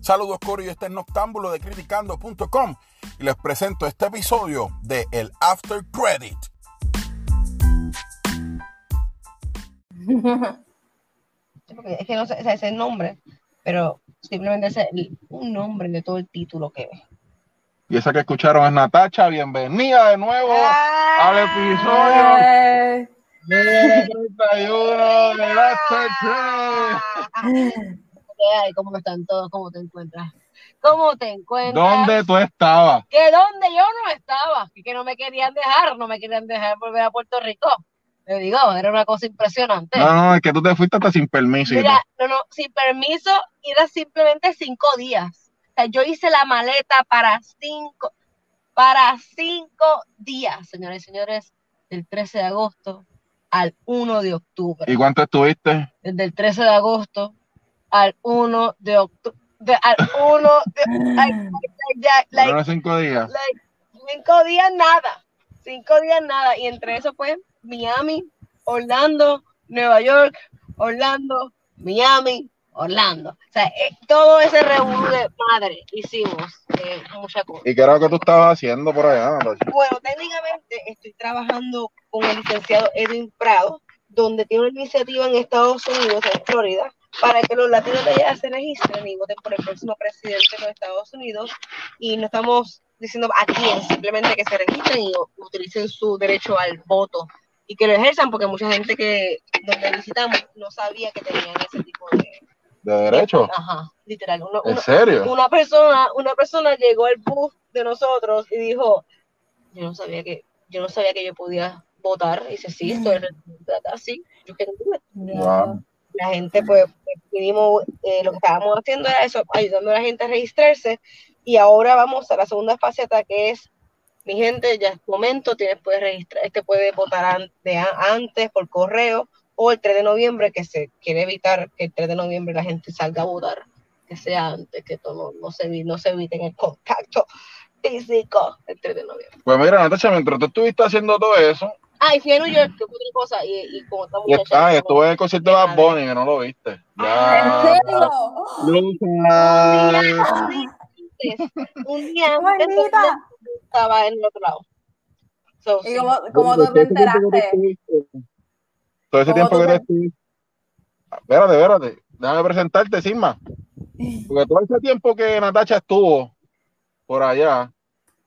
Saludos Cory, este es Noctámbulo de criticando.com y les presento este episodio de El After Credit. es que no sé, ese es el nombre, pero simplemente es un nombre de todo el título que ve. Y esa que escucharon es Natacha, bienvenida de nuevo al episodio número 31 de After Credit. ¿Cómo están todos? ¿Cómo te encuentras? ¿Cómo te encuentras? ¿Dónde tú estabas? Que donde yo no estaba, que no me querían dejar, no me querían dejar volver a Puerto Rico. Le digo, era una cosa impresionante. No, no, es que tú te fuiste hasta sin permiso. Mira, no, no, sin permiso, era simplemente cinco días. O sea, yo hice la maleta para cinco, para cinco días, señores y señores, del 13 de agosto al 1 de octubre. ¿Y cuánto estuviste? Desde el 13 de agosto al 1 de octubre. al 1 de like, cinco días. cinco días nada. Cinco días nada. Y entre eso, pues, Miami, Orlando, Nueva York, Orlando, Miami, Orlando. O sea, eh, todo ese revuelo de madre hicimos eh, mucha cosa. ¿Y qué era lo que tú estabas haciendo por allá? Bueno, técnicamente estoy trabajando con el licenciado Edwin Prado, donde tiene una iniciativa en Estados Unidos, en Florida, para que los latinos de allá se registren y voten por el próximo presidente de los Estados Unidos. Y no estamos diciendo a quién, simplemente que se registren y utilicen su derecho al voto y que lo ejerzan, porque mucha gente que donde visitamos no sabía que tenían ese tipo de, de derecho. Ajá, literal. ¿En serio? Una persona, una persona llegó al bus de nosotros y dijo, yo no sabía que, yo no sabía que yo podía votar. Y dice, sí, estoy así, yo quiero wow la gente, pues, vinimos, eh, lo que estábamos haciendo era eso, ayudando a la gente a registrarse. Y ahora vamos a la segunda fase, que es, mi gente, ya es momento, tienes, puedes registrar, este puede votar antes por correo o el 3 de noviembre, que se quiere evitar que el 3 de noviembre la gente salga a votar, que sea antes, que todo no, se, no se eviten el contacto físico el 3 de noviembre. Pues mira, Natasha, mientras tú estuviste haciendo todo eso, Ah, y fui a New York, que otra cosa, y, y como estamos y está, estuve en el concierto de Bad Bunny, que no lo viste. Ya. ¿En serio? Un día antes, estaba en el otro lado. So, ¿Y cómo, cómo tú te enteraste? Todo ese tiempo que te estuviste. Espérate, espérate. Déjame presentarte, Sigma. Porque todo ese tiempo que Natacha estuvo por allá,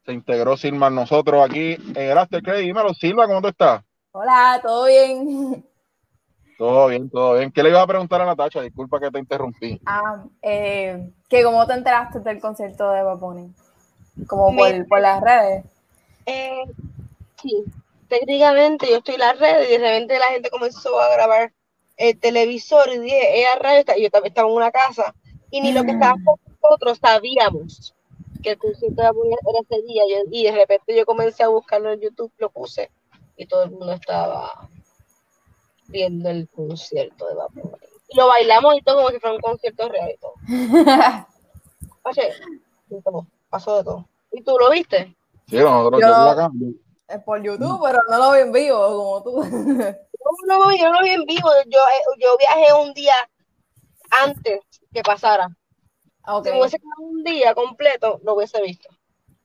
se integró Silma nosotros aquí en el After Credit. Dímelo, Silma, ¿cómo tú estás? Hola, ¿todo bien? Todo bien, todo bien. ¿Qué le iba a preguntar a Natacha? Disculpa que te interrumpí. Ah, eh, que cómo te enteraste del concierto de Baboni? Como por, por, las redes. Eh, sí, técnicamente yo estoy en las redes y de repente la gente comenzó a grabar el televisor y dije, ella radio está, yo estaba en una casa y ni lo que estábamos nosotros sabíamos que el concierto de era ese día y de repente yo comencé a buscarlo en YouTube, lo puse y todo el mundo estaba viendo el concierto de Vapor. Y lo bailamos y todo como si fuera un concierto real y todo. pasó de todo. ¿Y tú lo viste? Sí, nosotros yo, acá. Por YouTube, pero no lo vi en vivo como tú. no, no, yo no lo vi en vivo. Yo, eh, yo viajé un día antes que pasara. Okay. Si hubiese quedado un día completo, lo hubiese visto.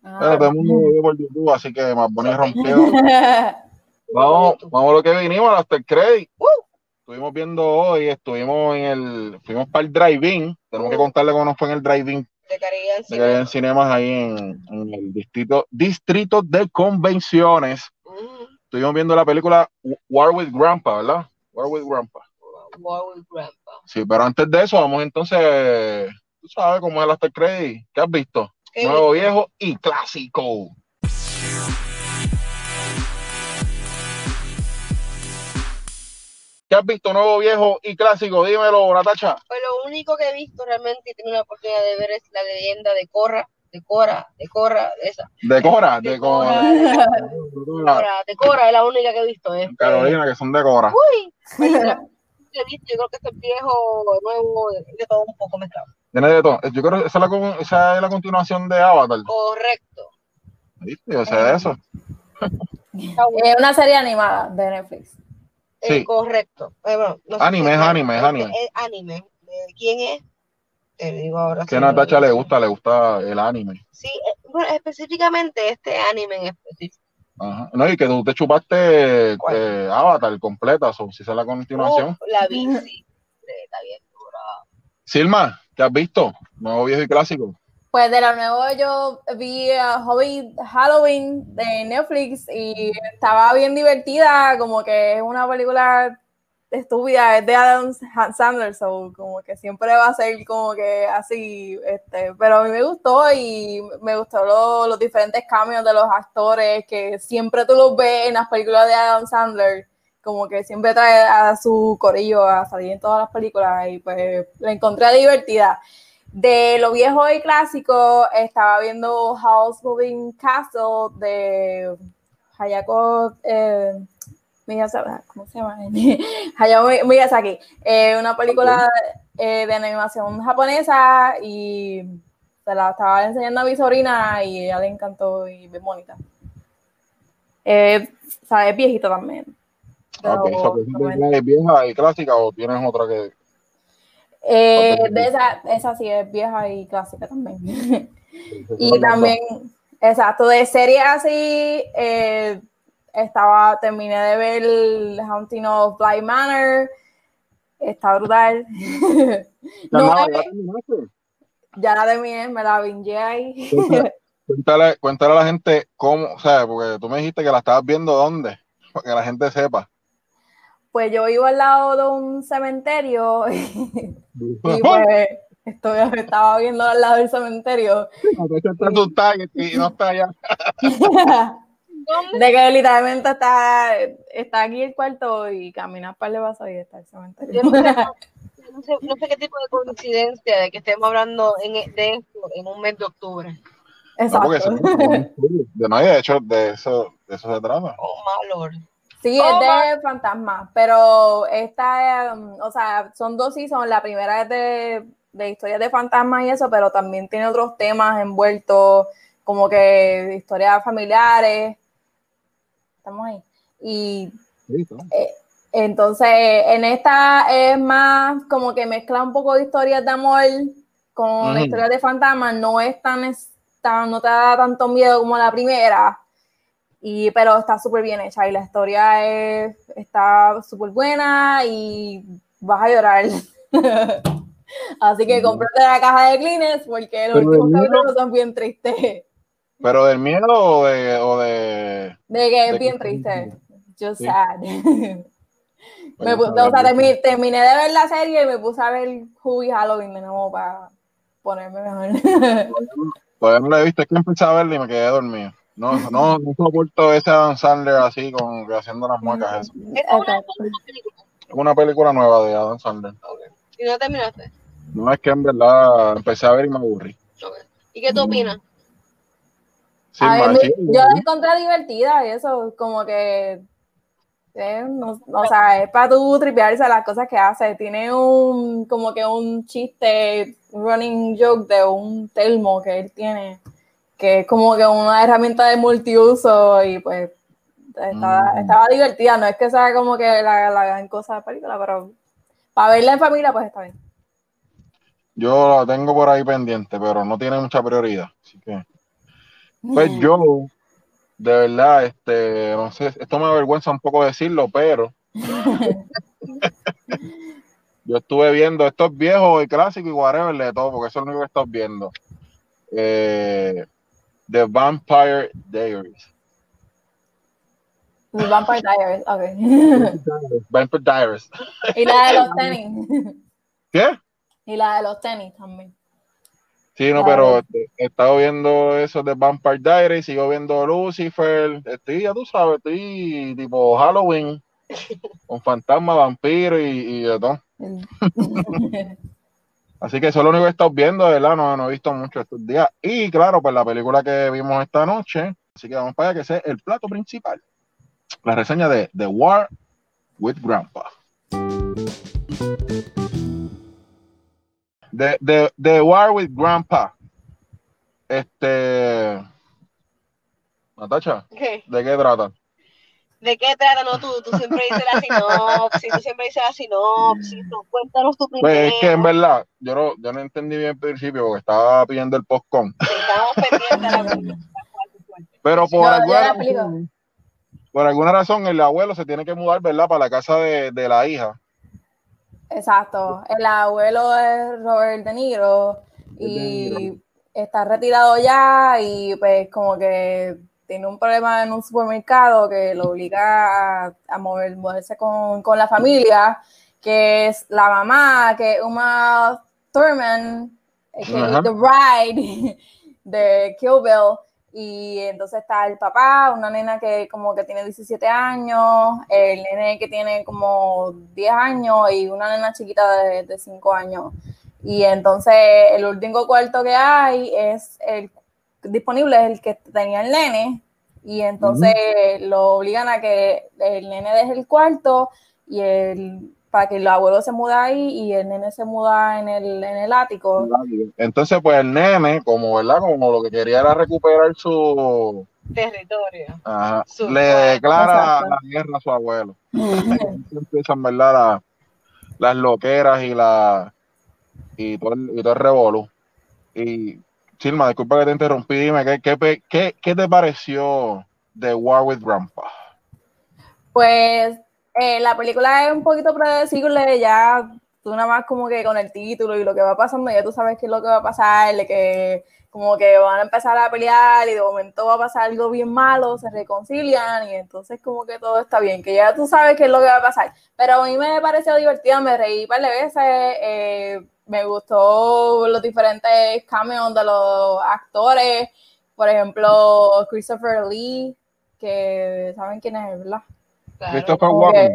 Ah. todo el mundo lo vio por YouTube, así que más bonito rompió. vamos, vamos a lo que vinimos, hasta el credit. Uh. Estuvimos viendo hoy, estuvimos en el, fuimos para el drive-in. Tenemos que contarle cómo nos fue en el drive-in. De Caribbean Cinemas ahí en, en, el distrito, distrito de convenciones. Uh. Estuvimos viendo la película War with Grandpa, ¿verdad? War with Grandpa. War with Grandpa. Sí, pero antes de eso, vamos entonces tú sabes cómo es el After Credit. ¿Qué has visto? Nuevo, viejo y clásico. ¿Qué has visto nuevo, viejo y clásico? Dímelo, Natacha. Pues lo único que he visto realmente y tengo la oportunidad de ver es la leyenda de Corra, de Cora, de Cora, de esa. De Cora, de, Cora. De Cora, es la única que he visto. Este. Carolina, que son de Cora. Uy, he visto, yo creo que este viejo, nuevo, de todo un poco mezclado. Tiene de todo. Yo creo que esa es la, esa es la continuación de Avatar. Correcto. ¿Viste? O sea, eso. Es una serie animada de Netflix. Sí. correcto. Eh, anime, es anime, es anime. Es anime. ¿Quién es? Te digo ahora. ¿Qué Natacha le gusta? Le gusta el anime. Sí, eh, bueno, específicamente este anime en específico. Ajá. No, y que tú te chupaste eh, Avatar completa, o si es la continuación. Oh, la vi, sí. Está bien dura. Silma, ¿qué has visto? Nuevo, viejo y clásico. Pues de lo nuevo yo vi uh, Hobby Halloween de Netflix y estaba bien divertida, como que es una película estúpida, es de Adam Sandler, so como que siempre va a ser como que así, este, pero a mí me gustó y me gustó los diferentes cambios de los actores que siempre tú los ves en las películas de Adam Sandler, como que siempre trae a su corillo a salir en todas las películas y pues la encontré divertida. De lo viejo y clásico, estaba viendo House Moving Castle de Hayako eh, ¿cómo se llama? Hayao Miyazaki. Eh, una película eh, de animación japonesa y se la estaba enseñando a mi sobrina y ella le encantó y bien bonita. Eh, o sea, es viejita también. ¿Es vieja y clásica o tienes otra que...? Eh, de esa, esa sí es vieja y clásica también. y también, exacto, de serie así, eh, estaba, terminé de ver el Haunting of Bly Manor. Está brutal. no, ya la terminé, me la vingué ahí. Cuéntale, cuéntale, a la gente cómo, o sea, porque tú me dijiste que la estabas viendo dónde, para que la gente sepa. Pues yo vivo al lado de un cementerio y pues estoy, estaba viendo al lado del cementerio. y no está allá. De que literalmente está, está aquí el cuarto y caminas para el vaso y está el cementerio. No sé, no sé qué tipo de coincidencia de que estemos hablando en, de esto en un mes de octubre. Exacto. de, no, de hecho, de eso, de eso se trata. Oh, malor. Sí, oh, es de fantasma, pero esta, um, o sea, son dos son La primera es de, de historias de fantasmas y eso, pero también tiene otros temas envueltos, como que historias familiares. Estamos ahí. Y eh, entonces, en esta es más como que mezcla un poco de historias de amor con historias de fantasmas, no es tan, no te da tanto miedo como la primera, y, pero está súper bien hecha y la historia es, está súper buena y vas a llorar. Así que cómprate la caja de Kleenex porque los últimos capítulos son bien tristes. ¿Pero del miedo o de...? O de, de que es bien triste. Just sad. me o sea, terminé, de ver la serie y me puse a ver Who Halloween de nuevo para ponerme mejor. Todavía no la he visto, es que empecé a verla y me quedé dormido. No, no, no soporto ese Adam Sandler así, con, haciendo las muecas. Eso. ¿Es una, película? una película nueva de Adam Sandler. ¿Y no terminaste? No, es que en verdad empecé a ver y me aburrí. ¿Y qué tú opinas? yo la encontré divertida y eso, como que, eh, o sea, es para tú tripearse las cosas que hace. Tiene un, como que un chiste, running joke de un telmo que él tiene, que es como que una herramienta de multiuso y pues mm. estaba divertida. No es que sea como que la, la gran cosa de película, pero para verla en familia, pues está bien. Yo la tengo por ahí pendiente, pero no tiene mucha prioridad, así que. Pues yo, de verdad, este, no sé, esto me avergüenza un poco decirlo, pero yo estuve viendo estos viejos y clásicos y whatever de todo, porque eso es lo único que estoy viendo. Eh, The Vampire Diaries. The Vampire Diaries, ok. Vampire Diaries. Y la de los tenis. ¿Qué? Y la de los tenis también. Sí, no, pero he estado viendo eso de Vampire Diaries, sigo viendo Lucifer, estoy, ya tú sabes, estoy tipo Halloween, con fantasma, vampiro y, de todo. Así que eso es lo único que he estado viendo, de verdad, no, no he visto mucho estos días. Y claro, pues la película que vimos esta noche, así que vamos para allá, que es el plato principal. La reseña de The War with Grandpa. The, the, War with Grandpa. Este. Natacha, ¿de qué trata? ¿De qué trata? No, tú, tú siempre dices la sinopsis, tú siempre dices la sinopsis, cuéntanos tu primero. Pues es que en verdad, yo no, yo no entendí bien al principio porque estaba pidiendo el postcom. Pendientes la Pero por alguna razón, por alguna razón el abuelo se tiene que mudar, ¿verdad? Para la casa de, de la hija. Exacto. El abuelo es Robert De Niro y está retirado ya y pues como que tiene un problema en un supermercado que lo obliga a, mover, moverse con, con, la familia, que es la mamá, que es Uma Thurman, que es The Bride de Kill Bill, y entonces está el papá, una nena que como que tiene 17 años, el nene que tiene como 10 años y una nena chiquita de, de 5 años. Y entonces el último cuarto que hay es el disponible es el que tenía el nene y entonces lo obligan a que el nene deje el cuarto y el para que el abuelo se muda ahí y el nene se muda en el, en el ático. Entonces, pues el nene, como verdad, como lo que quería era recuperar su territorio, le declara la guerra a su abuelo. empiezan, ¿verdad? las loqueras y la y todo el, y todo el revolú. Y Silma, disculpa que te interrumpí, dime, ¿qué, qué, qué, te pareció de War with Grandpa? Pues eh, la película es un poquito predecible, ya tú nada más como que con el título y lo que va pasando, ya tú sabes qué es lo que va a pasar, de que como que van a empezar a pelear y de momento va a pasar algo bien malo, se reconcilian y entonces como que todo está bien, que ya tú sabes qué es lo que va a pasar. Pero a mí me pareció divertido, me reí un par de veces, eh, me gustó los diferentes cameos de los actores, por ejemplo, Christopher Lee, que saben quién es, ¿verdad? Christopher Walken.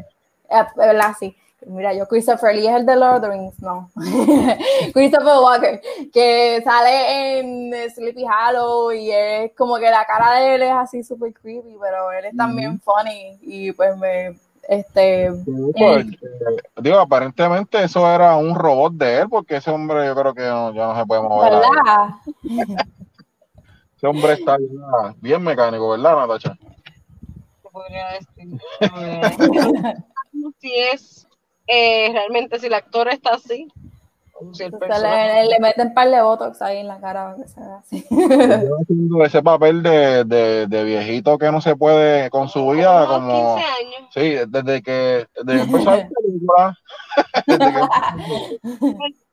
Eh, ¿Verdad? Sí. Mira, yo Christopher Lee es el de Lord of the Rings, no. Christopher Walker, que sale en Sleepy Hollow y es como que la cara de él es así súper creepy, pero él es también funny y pues me, este, pues, eh, digo, aparentemente eso era un robot de él, porque ese hombre yo creo que ya no se puede mover. ¿Verdad? Ese hombre está bien, mecánico, ¿verdad, Natacha? podría decir. si es eh, realmente, si el actor está así, le, le, meten un par de botox ahí en la cara que se así. ese papel de, de, de, viejito que no se puede con su vida como, 15 años. Sí, desde que desde empezó la película.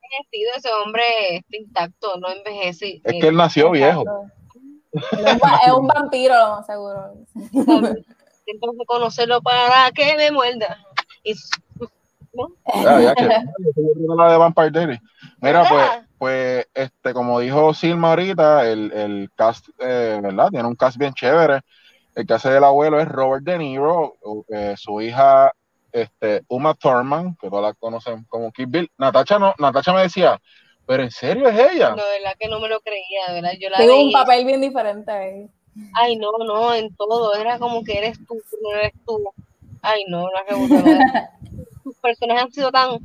ese hombre está intacto, no envejece. Es que él nació viejo. Es un vampiro, lo más seguro. Tengo que conocerlo para que me muerda. Y Mira, pues, pues, este, como dijo Silma ahorita, el, el cast, eh, ¿verdad? Tiene un cast bien chévere. El que hace del abuelo es Robert De Niro, eh, su hija, este, Uma Thurman, que todas la conocen como Kid Bill. Natacha, no, Natacha me decía, pero en serio es ella. No, de verdad que no me lo creía, de verdad. Yo la Tengo un papel bien diferente ahí. Ay, no, no, en todo. Era como que eres tú, no eres tú. Ay, no, no es sus personajes han sido tan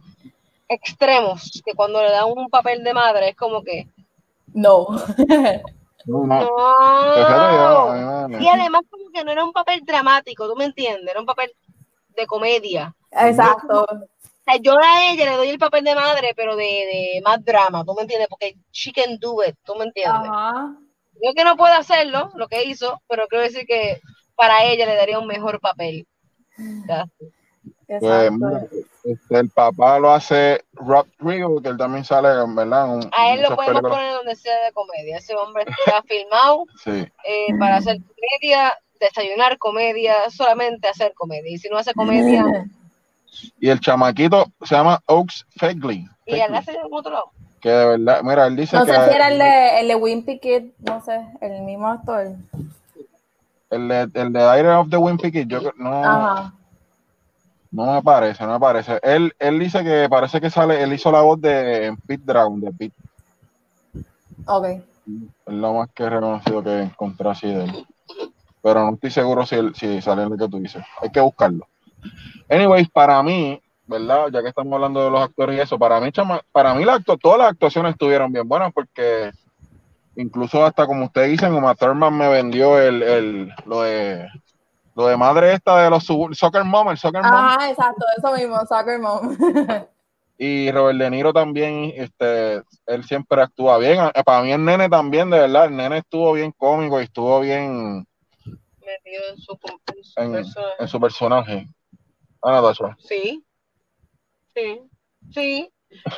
extremos que cuando le dan un papel de madre es como que no. No. Y además como que no era un papel dramático, ¿tú me entiendes? Era un papel de comedia. Exacto. yo a ella le doy el papel de madre, pero de, de, más drama, ¿tú me entiendes? Porque she can do it, ¿tú me entiendes? Yo que no puedo hacerlo, lo que hizo, pero quiero decir que para ella le daría un mejor papel. Pues, este, el papá lo hace Rob Riggle, que él también sale, ¿verdad? a él lo podemos poner donde sea de comedia. Ese hombre está filmado eh, para hacer comedia, desayunar comedia, solamente hacer comedia. Y si no hace comedia. Y el chamaquito se llama Oaks Fegley. Y él hace de otro lado. Que de verdad, mira, él dice no que. No sé si era el de, el de Wimpy Kid, no sé, el mismo actor. El de, el de Aire of the Wimpy Kid, yo no. Ajá. No me parece, no me parece. Él, él dice que parece que sale, él hizo la voz de Pete Dragon, de Pete. Ok. Es lo más que he reconocido que encontré así de él. Pero no estoy seguro si, si sale el que tú dices. Hay que buscarlo. Anyways, para mí, ¿verdad? Ya que estamos hablando de los actores y eso, para mí, chama, para mí la todas las actuaciones estuvieron bien buenas porque incluso hasta como ustedes dicen, Uma Thurman me vendió el, el, lo de Lo de madre esta de los Soccer Mom, el Soccer Mom. Ah, exacto, eso mismo, Soccer Mom. y Robert De Niro también, este, él siempre actúa bien. Eh, para mí el nene también, de verdad, el nene estuvo bien cómico y estuvo bien metido en su, personaje. En su personaje. Ah, Sí, sí, sí.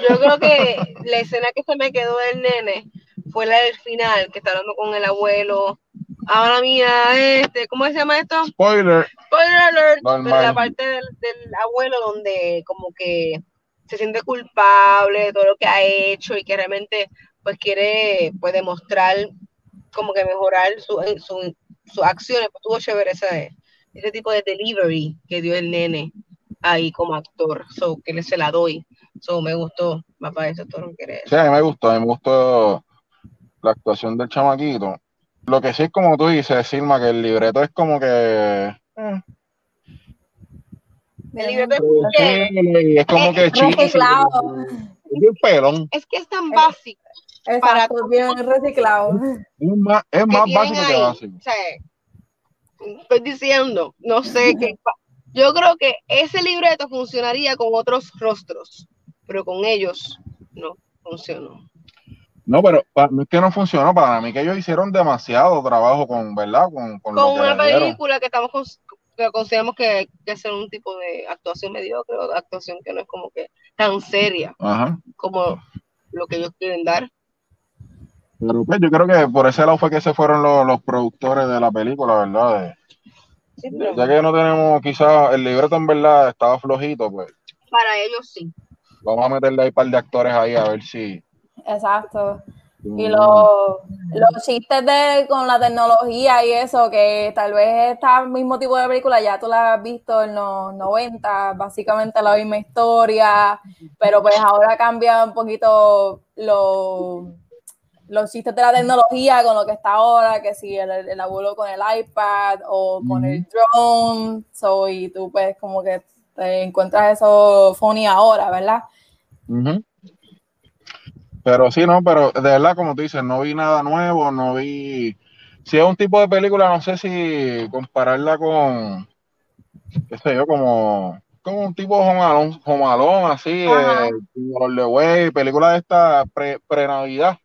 Yo creo que la escena que se me quedó del nene fue la del final, que está hablando con el abuelo. Ahora mía, este, ¿cómo se llama esto? Spoiler. Spoiler alert. Pero la parte del, del, abuelo donde como que se siente culpable de todo lo que ha hecho y que realmente pues quiere pues demostrar como que mejorar su, su, sus acciones. Pues tuvo chévere ese, ese tipo de delivery que dio el nene ahí como actor. So, que le se la doy. So, me gustó, papá, eso todo lo que Sí, a mí me gustó, a mí me gustó la actuación del chamaquito. Lo que sí es como tú dices, Silma, que el libreto es como que. Eh. El libreto es, es como que chico. Es bien pelón. Es que es tan básico. Exacto, para bien reciclado. Es más, es más básico que básico. O sea, estoy diciendo, no sé qué. Yo creo que ese libreto funcionaría con otros rostros, pero con ellos no funcionó. No, pero no es que no funcionó, para mí que ellos hicieron demasiado trabajo con, ¿verdad? Con, con, una película que estamos que consideramos que, que es un tipo de actuación mediocre o de actuación que no es como que tan seria como lo que ellos quieren dar. Pero pues yo creo que por ese lado fue que se fueron los, productores de la película, ¿verdad? Ya que no tenemos, quizás el libreto en verdad estaba flojito, pues. Para ellos sí. Vamos a meterle ahí un par de actores ahí a ver si. Exacto. Y los, los chistes de con la tecnología y eso, que tal vez está el mismo tipo de película, ya tú la has visto en los 90, básicamente la misma historia, pero pues ahora cambia un poquito lo los chistes de la tecnología con lo que está ahora, que si el, abuelo con el iPad o con el drone, so, y tú pues como que te encuentras eso funny ahora, ¿verdad? Pero sí, no, pero de verdad, como tú dices, no vi nada nuevo, no vi... Si es un tipo de película, no sé si compararla con, qué sé yo, como, como un tipo Home así, eh, de película de esta pre-Navidad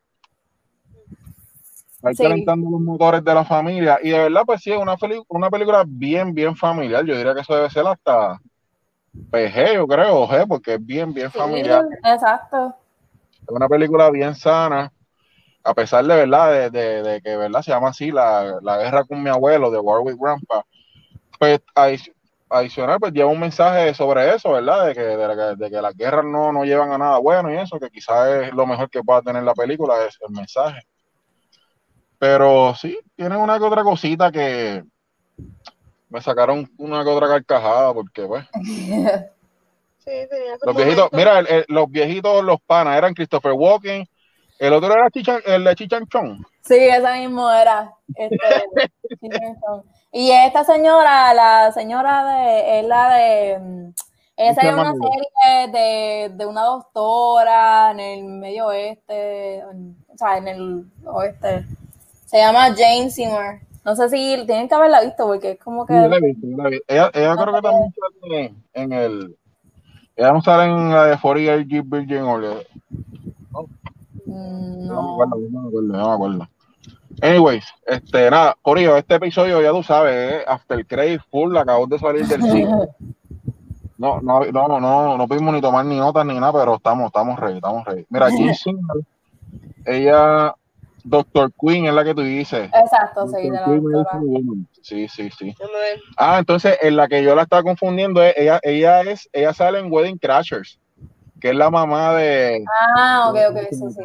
Ahí calentando los motores de la familia. Y de verdad, pues sí, es una, una película bien, bien familiar. Yo diría que eso debe ser hasta PG, yo creo, G, porque es bien, bien familiar. Exacto. Es una película bien sana, a pesar de verdad, de, que verdad se llama así, la, guerra con mi abuelo, de Warwick Grandpa. Pues adicional, pues lleva un mensaje sobre eso, ¿verdad? De que, de, que las guerras no, no llevan a nada bueno y eso, que quizás es lo mejor que pueda tener la película, es el mensaje. Pero sí, tienen una que otra cosita que me sacaron una que otra carcajada, porque pues. Sí, los viejitos, mira, los viejitos, los panas, eran Christopher Walken, el otro era el de Chichanchón. Sí, esa mismo era. Este, y esta señora, la señora de, es la de, esa es una serie de, de, una doctora en el medio oeste, o sea, en el oeste. Se llama Jane Seymour. No sé si tienen que haberla visto porque es como que. la he visto, la he visto. Ella, ella creo que también sale en el. Ella no sale en la de 40 Virgin o No. No me acuerdo, no me acuerdo, no me acuerdo. Anyways, este, nada, Corillo, este episodio ya tú sabes, eh, After Credit Full, acabamos de salir del cine. No, no, no, no, no pudimos ni tomar ni notas ni nada, pero estamos, estamos ready, estamos ready. Mira, aquí ella Doctor Queen es la que tú dices. Exacto, sí, Sí, sí, sí. Ah, entonces en la que yo la estaba confundiendo, ella, ella es, ella sale en Wedding Crashers, que es la mamá de. Ah, ok, ok, sí, sí.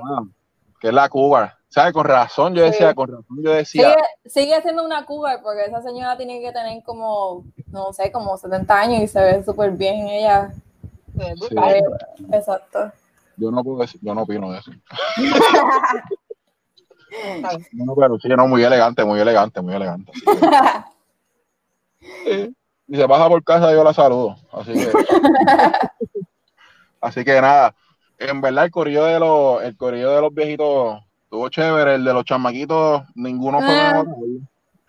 Que es la Cuba. ¿Sabes? Con razón yo decía, con razón yo decía. Sigue, siendo una Cuba, porque esa señora tiene que tener como, no sé, como 70 años y se ve súper bien ella. Exacto. Yo no puedo decir, yo no opino de eso. No, pero sí, no, muy elegante, muy elegante, muy elegante. Y se baja por casa, yo la saludo. Así que. así que nada. En verdad, el corrido de los, el corrido de los viejitos estuvo chévere. El de los chamaquitos, ninguno fue ah.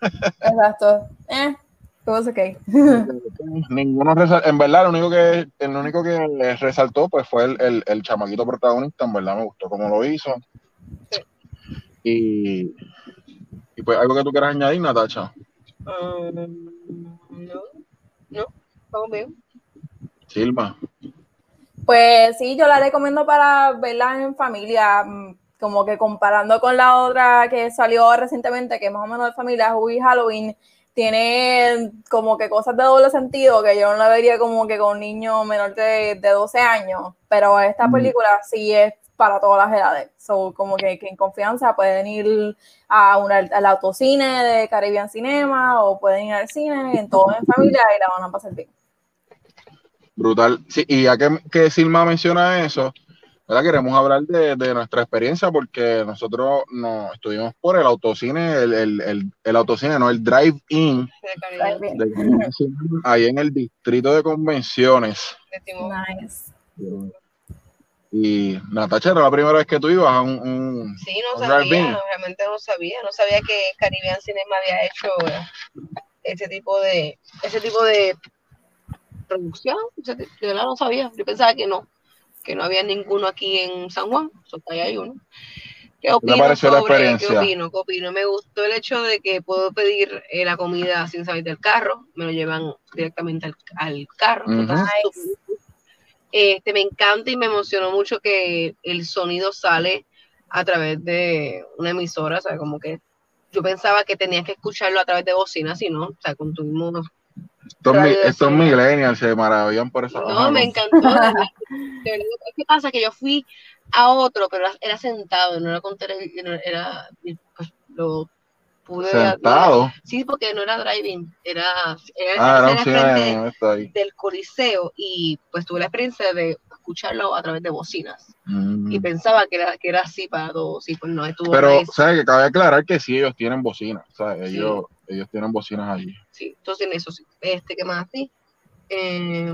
Exacto. Eh, Ninguno en verdad, lo único que el único que resaltó pues fue el, el, chamaquito protagonista, en verdad me gustó cómo lo hizo. Y, y pues algo que tú quieras añadir, Natacha. Um, no, no, vamos bien. Silva. Pues sí, yo la recomiendo para verla en familia, mm, como que comparando con la otra que salió recientemente, que es más o menos de familia, Hubby Halloween, tiene como que cosas de doble sentido que yo no la vería como que con un niño menor de, de 12 años, pero esta mm. película sí es para todas las edades. So, como que, en confianza pueden ir a una, al autocine de Caribbean Cinema o pueden ir al cine, en todo en familia y la van a pasar bien. Brutal. Sí, y ya que, que Silma menciona eso, ¿verdad? queremos hablar de, de, nuestra experiencia porque nosotros nos estuvimos por el autocine, el, el, el, autocine, no el drive-in, ahí en el distrito de convenciones. Nice. Y Natacha, era la primera vez que tú ibas a un, Sí, no sabía, realmente no sabía, no sabía que Caribbean Cinema había hecho ese tipo de, ese tipo de producción, verdad no sabía, yo pensaba que no, que no había ninguno aquí en San Juan, solo hay uno. ¿Qué opino sobre, la experiencia? ¿Qué opino? ¿Qué opino? Me gustó el hecho de que puedo pedir eh, la comida sin salir del carro, me lo llevan directamente al, carro. Este, me encanta y me emocionó mucho que el sonido sale a través de una emisora, o sea, como que yo pensaba que tenías que escucharlo a través de bocina, si no, o sea, con tu mismo... Estos, millennials se maravillan por eso. No, me encantó. ¿Qué pasa? Que yo fui a otro, pero era sentado, no era con televisión, era, pues, lo Sentado. sí, porque no era driving, era, era, ah, del Coliseo y pues tuve la experiencia de escucharlo a través de bocinas. Mm. Y pensaba que era, que era así para todos, sí, pues no estuvo. Pero, ¿sabes? Que cabe aclarar que sí, ellos tienen bocinas, ¿sabes? Ellos, ellos tienen bocinas allí. Sí, entonces en eso sí. Este, ¿qué más? Sí. Eh,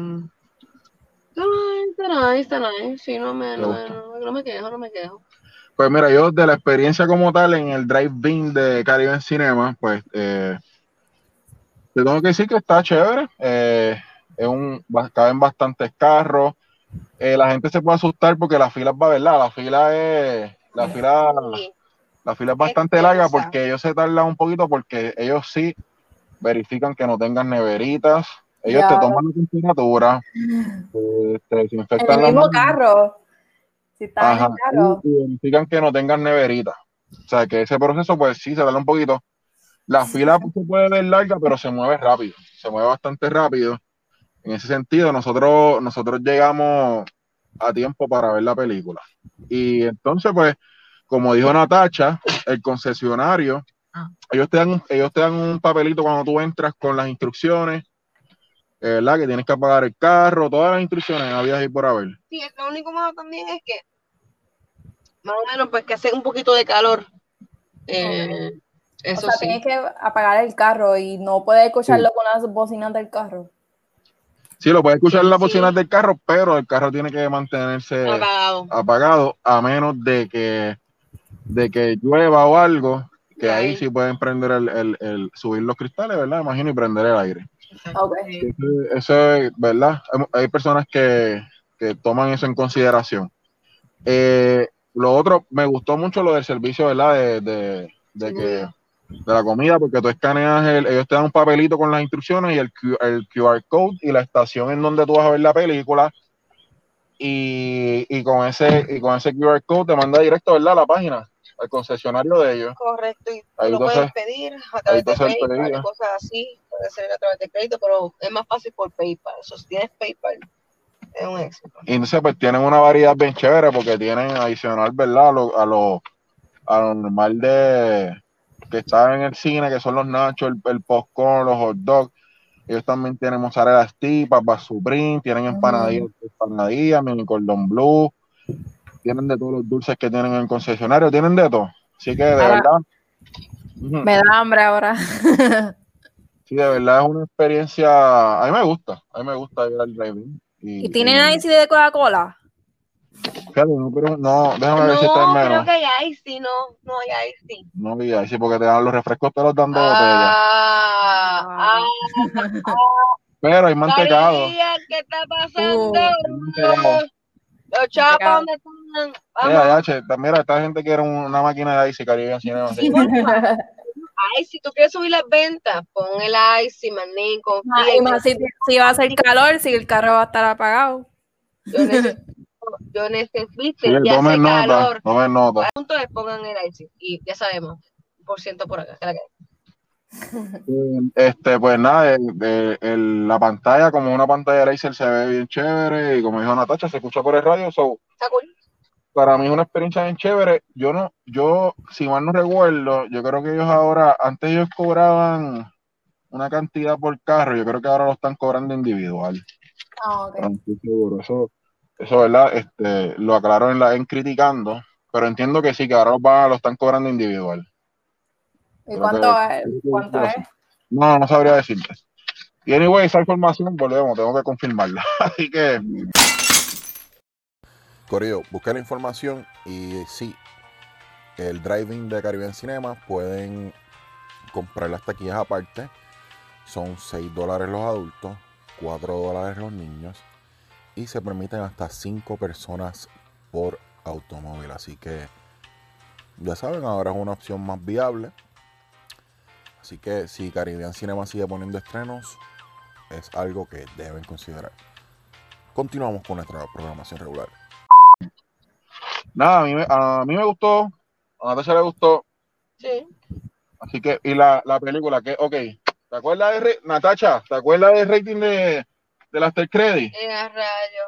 está está Sí, no me, no, no me quejo, no me quejo. Pues mira, yo de la experiencia como tal en el drive-in de Caribbean Cinema, pues eh, te tengo que decir que está chévere. Eh, es un, caben bastantes carros. Eh, la gente se puede asustar porque la fila va, ¿verdad? La fila es, la fila, la fila es bastante larga porque ellos se tardan un poquito porque ellos sí verifican que no tengan neveritas. Ellos te toman la temperatura, te desinfectan el mismo carro. Si está Identifican que no tengan neverita. O sea, que ese proceso, pues sí, se tarda un poquito. La fila pues, se puede ver larga, pero se mueve rápido. Se mueve bastante rápido. En ese sentido, nosotros, nosotros llegamos a tiempo para ver la película. Y entonces, pues, como dijo Natacha, el concesionario, ah. ellos, te dan, ellos te dan un papelito cuando tú entras con las instrucciones ¿verdad? Que tienes que apagar el carro, todas las instrucciones habías ir por haber. Sí, lo único malo también es que, más o menos, pues que hace un poquito de calor. Eh, eso o sea, tienes que apagar el carro y no puedes escucharlo con las bocinas del carro. Sí, lo puedes escuchar en las bocinas del carro, pero el carro tiene que mantenerse apagado, a menos de que, de que llueva o algo, que ahí sí pueden prender el, el, el, subir los cristales, ¿verdad? Imagino, y prender el aire. Eso, es verdad. Hay personas que, toman eso en consideración. Eh, lo otro, me gustó mucho lo del servicio, ¿verdad? De, de, que de la comida, porque tú escaneas, el, ellos te dan un papelito con las instrucciones y el, el QR code y la estación en donde tú vas a ver la película. Y, y, con ese y con ese QR code te manda directo, ¿verdad? A la página al concesionario de ellos. Correcto, y ahí lo puedes pedir a través de PayPal, cosas así, puede ser a través de crédito, pero es más fácil por PayPal. Eso, si tienes PayPal, es un éxito. Y entonces, pues tienen una variedad bien chévere porque tienen adicional, ¿verdad? A lo, a lo, a lo normal de que está en el cine, que son los nachos, el, el popcorn, los hot dogs. Ellos también tienen mozzarella stick, papas supreme, tienen empanadillas, empanadillas, mini cordon blue, tienen de todos los dulces que tienen en el concesionario, tienen de todo. Así que de verdad. Me da hambre ahora. sí, de verdad es una experiencia. A mí me gusta, a mí me gusta ir al driving. ¿Y, ¿Y tienen ahí de Coca-Cola? no, pero no, déjame ver si está en menos. No, creo que hay icy, no, no hay icy. No hay icy porque te dan los refrescos, te los dan de botella. Ah, ah, pero hay mantecado. ¿Qué está pasando? Uh, los chapas, ¿dónde están? Mira, ya, che, mira, esta gente quiere una máquina de icy Caribbean Cinema. Sí, Ay, si tú quieres subir las ventas, pon el icy, manín, confía. Ah, y más si, si va a hacer calor, si el carro va a estar apagado. Yo necesito, yo necesito sí, ya hace nota, calor. Tomen nota. El punto es pongan el icy y ya sabemos, por ciento por acá, que la que este, pues nada, la pantalla como una pantalla de Razer se ve bien chévere y como dijo Natacha, se escucha por el radio, so, para mí es una experiencia bien chévere. Yo no, yo, si mal no recuerdo, yo creo que ellos ahora, antes ellos cobraban una cantidad por carro, yo creo que ahora lo están cobrando individual. Ah, seguro. Eso, eso, ¿verdad? Este, lo aclararon en, la, en criticando, pero entiendo que sí, que ahora lo, lo están cobrando individual. ¿Y cuánto, es, cuánto es? No, no sabría decirte. Y anyway, esa información, volvemos, tengo que confirmarla. Así que. Corillo, busqué la información y sí, el driving de Caribbean Cinema pueden comprar las taquillas aparte. Son 6 dólares los adultos, 4 dólares los niños y se permiten hasta 5 personas por automóvil. Así que ya saben, ahora es una opción más viable Así que si Caribbean Cinema sigue poniendo estrenos, es algo que deben considerar. Continuamos con nuestra programación regular. Nada, a mí, a mí me gustó, a Natasha le gustó. Sí. Así que, y la, la película, que, ok, ¿te acuerdas de, Natacha, ¿te acuerdas del rating de, de After Credit? En el rayo.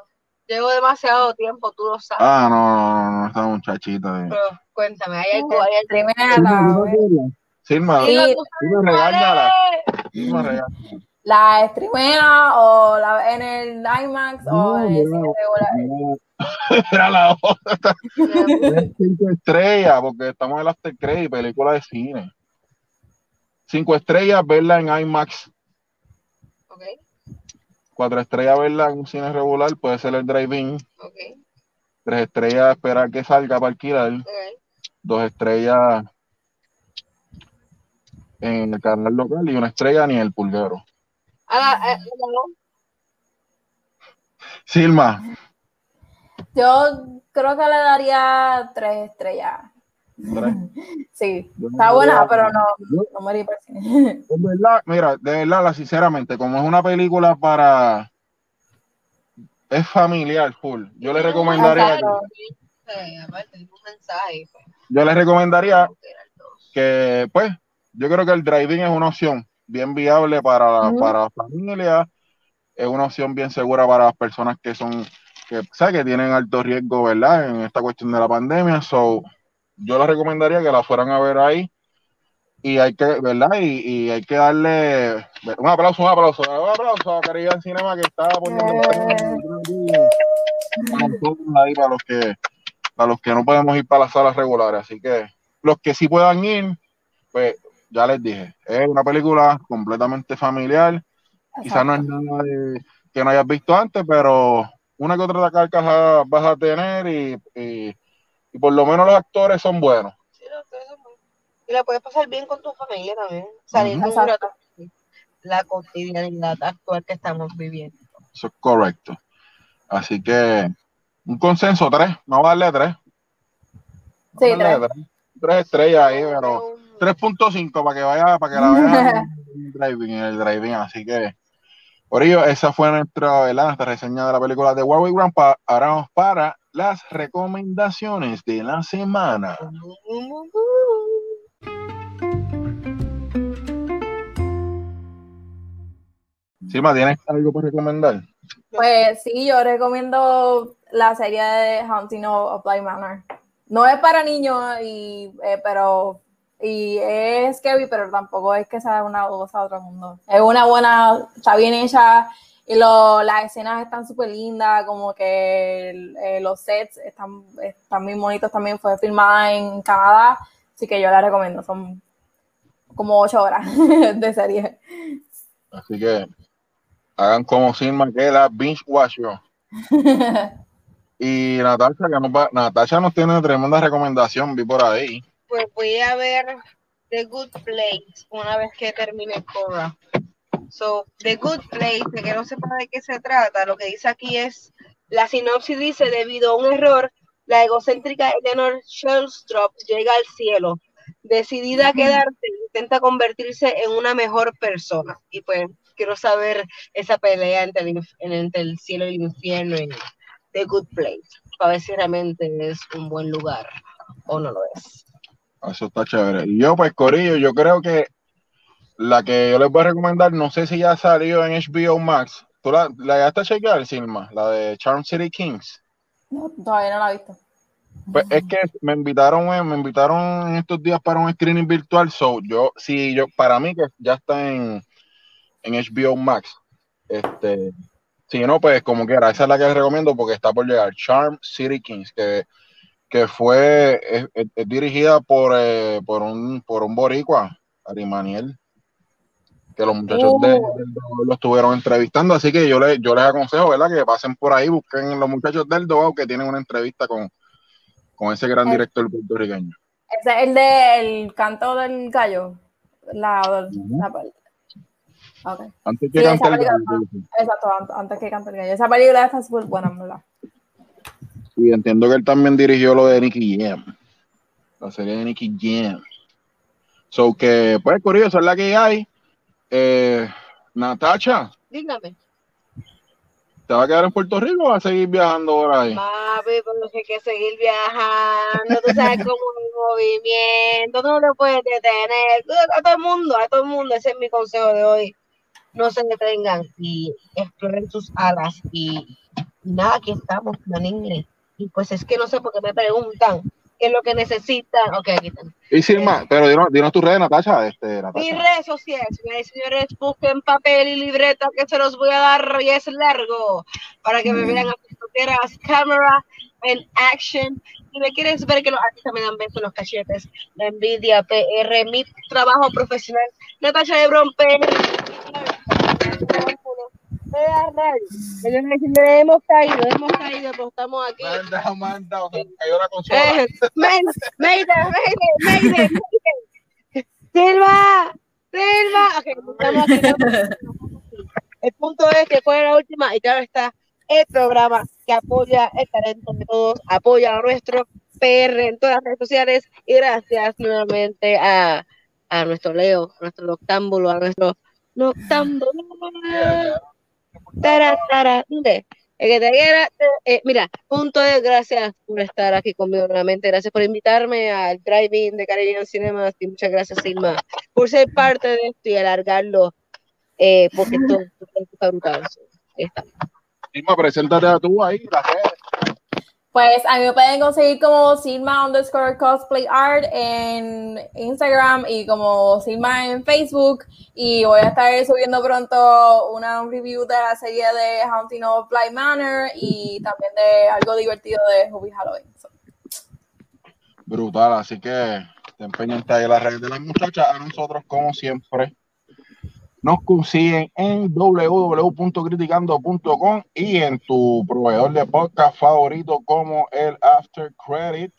Llevo demasiado tiempo, tú lo sabes. Ah, no, no, no, esta muchachita. Pero, cuéntame, ¿hay algo, hay algo? Silma, sí, Silma, regáñala. Silma, regáñala. ¿La streamea o la en el IMAX o en el cine regular? Era la otra. cinco estrellas, porque estamos en la After Credit, película de cine. Cinco estrellas, verla en IMAX. Ok. Cuatro estrellas, verla en un cine regular, puede ser el drive-in. Ok. Tres estrellas, esperar que salga para alquilar. Okay. Dos estrellas, en el canal local y una estrella ni el pulguero. Ah, Silma. Yo creo que le daría tres estrellas. Sí, está buena, pero no, no me De verdad, mira, de verdad, sinceramente, como es una película para. Es familiar, full. Yo le recomendaría. Yo le recomendaría que, pues, yo creo que el driving es una opción bien viable para, para la familia, es una opción bien segura para las personas que son, que, que tienen alto riesgo, ¿verdad? En esta cuestión de la pandemia. So, yo les recomendaría que la fueran a ver ahí. Y hay que, ¿verdad? Y, hay que darle un aplauso, un aplauso, un aplauso a Caribbean Cinema que está poniendo ahí para los que para los que no podemos ir para las salas regulares. Así que los que sí puedan ir, pues ya les dije, es una película completamente familiar. Quizás no es nada de, que no hayas visto antes, pero una que otra carcajada vas a tener y, y, por lo menos los actores son buenos. Sí, los actores son buenos. Y la puedes pasar bien con tu familia también. Salir uh la cotidianidad actual que estamos viviendo. Eso es correcto. Así que un consenso, tres. Vamos a darle tres. Sí, tres. tres. tres. estrellas ahí, pero 3.5 para que vaya, para que la vean en el driving, en el driving. Así que, por ello, esa fue nuestra, nuestra reseña de la película de Huawei Grandpa. Ahora vamos para las recomendaciones de la semana. Sima, ¿tienes algo para recomendar? Pues sí, yo recomiendo la serie de Haunting of Bly Manor. No es para niños, y, eh, pero y es Kevin, pero tampoco es que sea una cosa de otro mundo. Es una buena, está bien hecha y lo, las escenas están súper lindas, como que eh, los sets están, están muy bonitos. También fue filmada en Canadá, así que yo la recomiendo. Son como ocho horas de serie. Así que hagan como Silma que la binge watch Y Natasha, que nos va, Natasha nos tiene una tremenda recomendación, vi por ahí. Pues voy a ver The Good Place una vez que termine Cora. So, The Good Place, de que no sepa de qué se trata, lo que dice aquí es, la sinopsis dice, debido a un error, la egocéntrica Eleanor Shellstrop llega al cielo. Decidida a quedarse, intenta convertirse en una mejor persona. Y pues quiero saber esa pelea entre el, cielo y el infierno en The Good Place, para ver si realmente es un buen lugar o no lo es. Eso está chévere. Y yo, pues, Corillo, yo creo que la que yo les voy a recomendar, no sé si ya salió en HBO Max. ¿Tú la, la llegaste a chequear, Silma? La de Charm City Kings. No, todavía no la he visto. Pues es que me invitaron, me invitaron en estos días para un screening virtual. So, yo, sí, yo, para mí que ya está en, en HBO Max. Este, si no, pues como quiera, esa es la que les recomiendo porque está por llegar. Charm City Kings, que, que fue, es, dirigida por, eh, por un, por un boricua, Arimaniel que los muchachos de, oh. lo estuvieron entrevistando, así que yo, le, yo les aconsejo, ¿verdad? Que pasen por ahí, busquen los muchachos del Doao que tienen una entrevista con, con ese gran director puertorriqueño. Ese es el del canto del gallo. La, parte. Okay. Antes que cante el gallo. Exacto, antes que cante el gallo. Esa película está súper buena, ¿verdad? Y entiendo que él también dirigió lo de Nicky Jam. La serie de Nicky Jam. So que, pues, curioso, es la que hay. Eh, Natacha. Dígame. ¿Te va a quedar en Puerto Rico o vas a seguir viajando por ahí? Papi, pero hay que seguir viajando. Tú sabes cómo es el movimiento. Tú no te puedes detener. A todo el mundo, a todo el mundo. Ese es mi consejo de hoy. No se detengan y exploren sus alas. Y, nada, aquí estamos, la niña. Y pues es que no sé por qué me preguntan qué es lo que necesitan. Ok, aquí están. Y sin más, pero dinos, dinos tus redes, Natasha. Este, Natasha. Mis redes sociales, señores, busquen papel y libreta que se los voy a dar y es largo para que me mm. vean a las cámara en action. Si me quieres ver que los artistas me dan besos en los cachetes, la envidia, PR, mi trabajo profesional, Natasha de Bromper hemos caído, hemos caído, pero estamos aquí. Manda, manda, cayó la consola. Eh, Mayday, Mayday, Mayday, Silva, Silva. Okay, estamos aquí. El punto es que fue la última y claro está el programa que apoya el talento de todos, apoya a nuestro PR en todas las redes sociales y gracias nuevamente a, a nuestro Leo, a nuestro noctámbulo, a nuestro noctámbulo. Tara, tara, ¿dónde? que te quiera, eh, mira, punto de gracias por estar aquí conmigo nuevamente. Gracias por invitarme al driving de Caribbean Cinemas y muchas gracias, Silma, por ser parte de esto y alargarlo, eh, porque esto, está brutal. Silma, preséntate a tú ahí, las pues a mí me pueden conseguir como Silma underscore cosplay art en Instagram y como Silma en Facebook. Y voy a estar subiendo pronto una review de la serie de Haunting of Fly Manor y también de algo divertido de Hobby Halloween. Brutal, así que te empeñan ahí las redes de las muchachas. A nosotros, como siempre, nos consiguen en www.criticando.com y en tu proveedor de podcast favorito como el After Credit.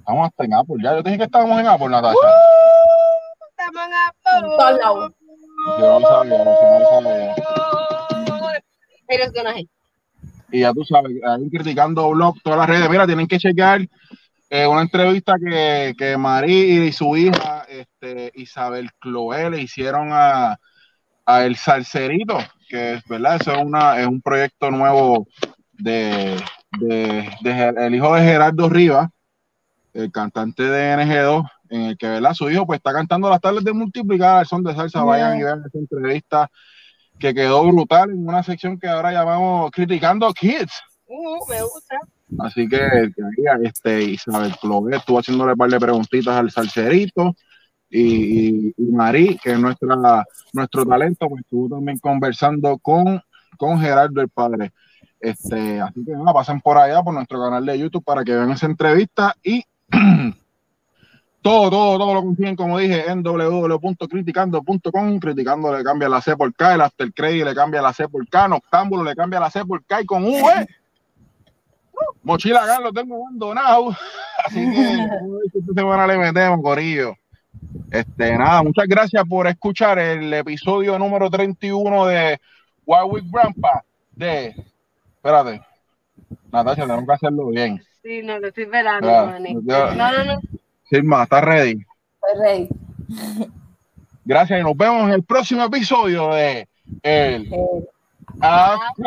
Estamos hasta en Apple. Ya yo te dije que estábamos en Apple, Natasha. estamos en Apple. Yo no sabía, no sabía. Y ya tú sabes, ahí criticando blog, todas las redes. Mira, tienen que chequear eh, una entrevista que, que María y su hija, este, Isabel Chloé, le hicieron a, a El Salcerito, que es verdad, eso es, una, es un proyecto nuevo de, de, el hijo de Gerardo Rivas, el cantante de NG2, en el que ¿verdad? su hijo pues está cantando las tardes de multiplicar al son de salsa. Vayan y vean esa entrevista que quedó brutal en una sección que ahora llamamos Criticando Kids. Uh, me gusta. Así que, este, Isabel Cloguet estuvo haciéndole un par de preguntitas al salcerito y, y, Marí, que es nuestra, nuestro talento, pues estuvo también conversando con, con Gerardo el Padre. Este, así que nada, pasen por allá por nuestro canal de YouTube para que vean esa entrevista y todo, todo, todo lo consiguen, como dije, en www.criticando.com. Criticando le cambia la C por K, el After Credit le cambia la C por K, Noctámbulo le cambia la C por K y con V Mochila acá lo tengo abandonado. Así que esta semana le metemos, Corillo. Este, nada, muchas gracias por escuchar el episodio número 31 de Warwick Grandpa de. Espérate. Natasha, tenemos que hacerlo bien. Sí, no, lo estoy velando, No, no, no. Silma, ¿estás ready? Estoy ready. Gracias y nos vemos en el próximo episodio de El. el After